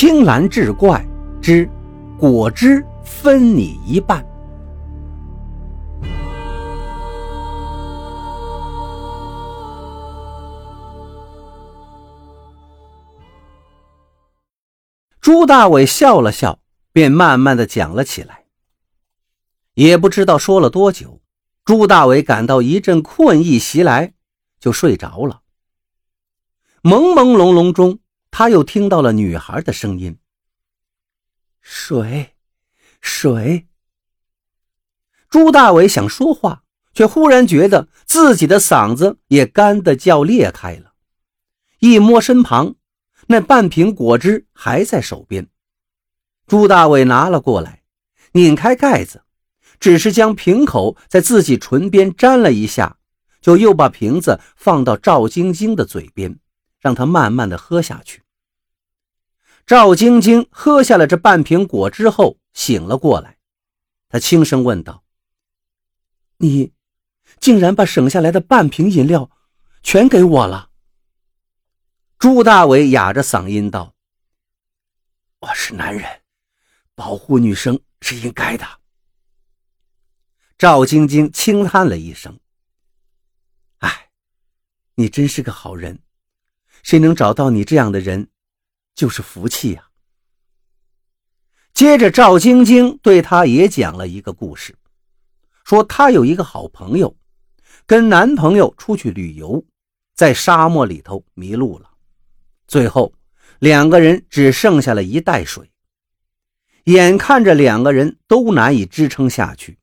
青蓝志怪之果汁分你一半。朱大伟笑了笑，便慢慢的讲了起来。也不知道说了多久，朱大伟感到一阵困意袭来，就睡着了。朦朦胧胧中，他又听到了女孩的声音：“水，水。”朱大伟想说话，却忽然觉得自己的嗓子也干得叫裂开了。一摸身旁，那半瓶果汁还在手边。朱大伟拿了过来，拧开盖子，只是将瓶口在自己唇边沾了一下，就又把瓶子放到赵晶晶的嘴边。让他慢慢的喝下去。赵晶晶喝下了这半瓶果汁后，醒了过来。她轻声问道：“你竟然把省下来的半瓶饮料全给我了？”朱大伟哑着嗓音道：“我是男人，保护女生是应该的。”赵晶晶轻叹了一声：“哎，你真是个好人。”谁能找到你这样的人，就是福气呀。接着，赵晶晶对他也讲了一个故事，说她有一个好朋友，跟男朋友出去旅游，在沙漠里头迷路了，最后两个人只剩下了一袋水，眼看着两个人都难以支撑下去，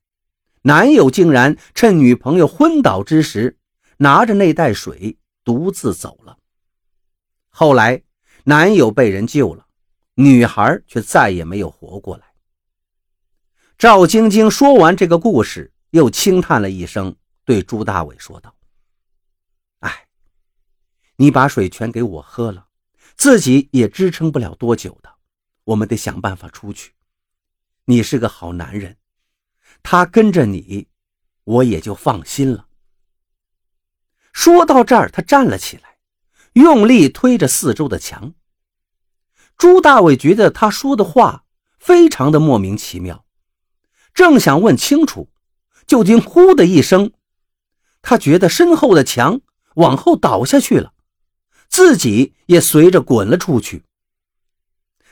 男友竟然趁女朋友昏倒之时，拿着那袋水独自走了。后来，男友被人救了，女孩却再也没有活过来。赵晶晶说完这个故事，又轻叹了一声，对朱大伟说道：“哎，你把水全给我喝了，自己也支撑不了多久的。我们得想办法出去。你是个好男人，他跟着你，我也就放心了。”说到这儿，他站了起来。用力推着四周的墙，朱大伟觉得他说的话非常的莫名其妙，正想问清楚，就听“呼”的一声，他觉得身后的墙往后倒下去了，自己也随着滚了出去。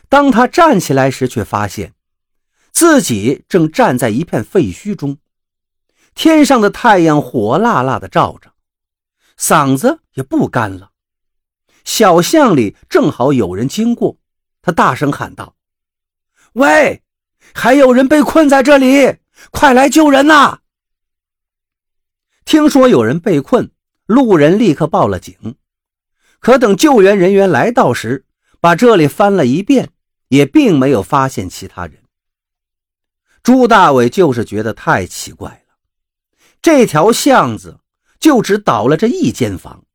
当他站起来时，却发现自己正站在一片废墟中，天上的太阳火辣辣的照着，嗓子也不干了。小巷里正好有人经过，他大声喊道：“喂，还有人被困在这里，快来救人呐！”听说有人被困，路人立刻报了警。可等救援人员来到时，把这里翻了一遍，也并没有发现其他人。朱大伟就是觉得太奇怪了，这条巷子就只倒了这一间房。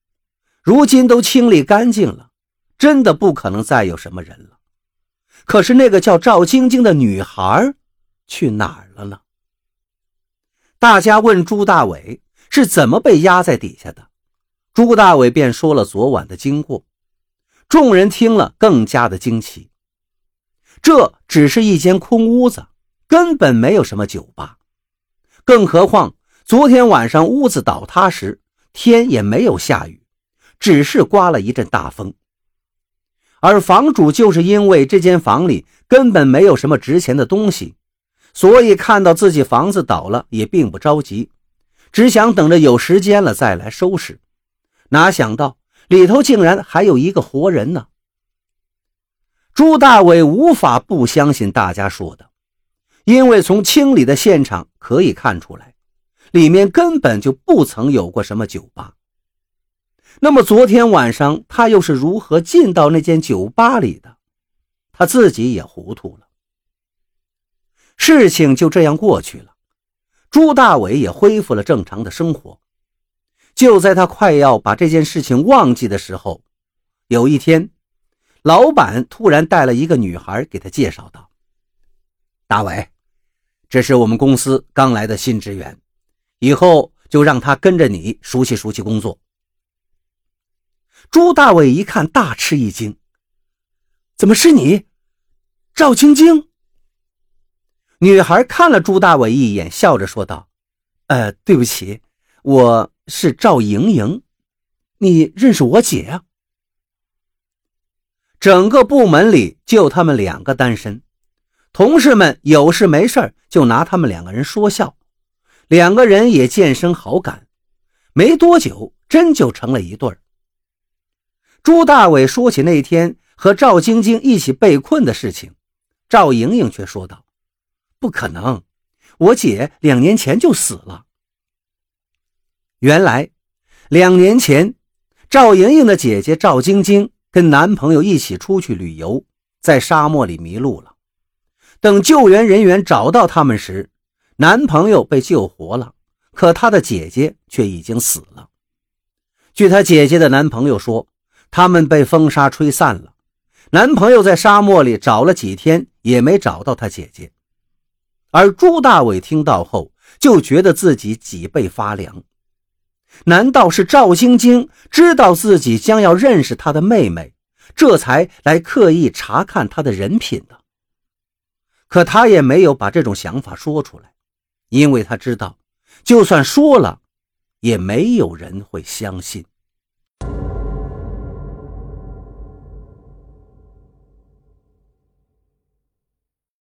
如今都清理干净了，真的不可能再有什么人了。可是那个叫赵晶晶的女孩去哪儿了呢？大家问朱大伟是怎么被压在底下的，朱大伟便说了昨晚的经过。众人听了更加的惊奇，这只是一间空屋子，根本没有什么酒吧。更何况昨天晚上屋子倒塌时，天也没有下雨。只是刮了一阵大风，而房主就是因为这间房里根本没有什么值钱的东西，所以看到自己房子倒了也并不着急，只想等着有时间了再来收拾。哪想到里头竟然还有一个活人呢！朱大伟无法不相信大家说的，因为从清理的现场可以看出来，里面根本就不曾有过什么酒吧。那么昨天晚上他又是如何进到那间酒吧里的？他自己也糊涂了。事情就这样过去了，朱大伟也恢复了正常的生活。就在他快要把这件事情忘记的时候，有一天，老板突然带了一个女孩给他介绍道：“大伟，这是我们公司刚来的新职员，以后就让他跟着你熟悉熟悉工作。”朱大伟一看，大吃一惊：“怎么是你？赵晶晶。女孩看了朱大伟一眼，笑着说道：“呃，对不起，我是赵莹莹，你认识我姐呀？”整个部门里就他们两个单身，同事们有事没事就拿他们两个人说笑，两个人也渐生好感，没多久真就成了一对儿。朱大伟说起那天和赵晶晶一起被困的事情，赵莹莹却说道：“不可能，我姐两年前就死了。”原来，两年前，赵莹莹的姐姐赵晶晶。跟男朋友一起出去旅游，在沙漠里迷路了。等救援人员找到他们时，男朋友被救活了，可他的姐姐却已经死了。据她姐姐的男朋友说，他们被风沙吹散了。男朋友在沙漠里找了几天，也没找到他姐姐。而朱大伟听到后，就觉得自己脊背发凉。难道是赵晶晶知道自己将要认识他的妹妹，这才来刻意查看他的人品的？可他也没有把这种想法说出来，因为他知道，就算说了，也没有人会相信。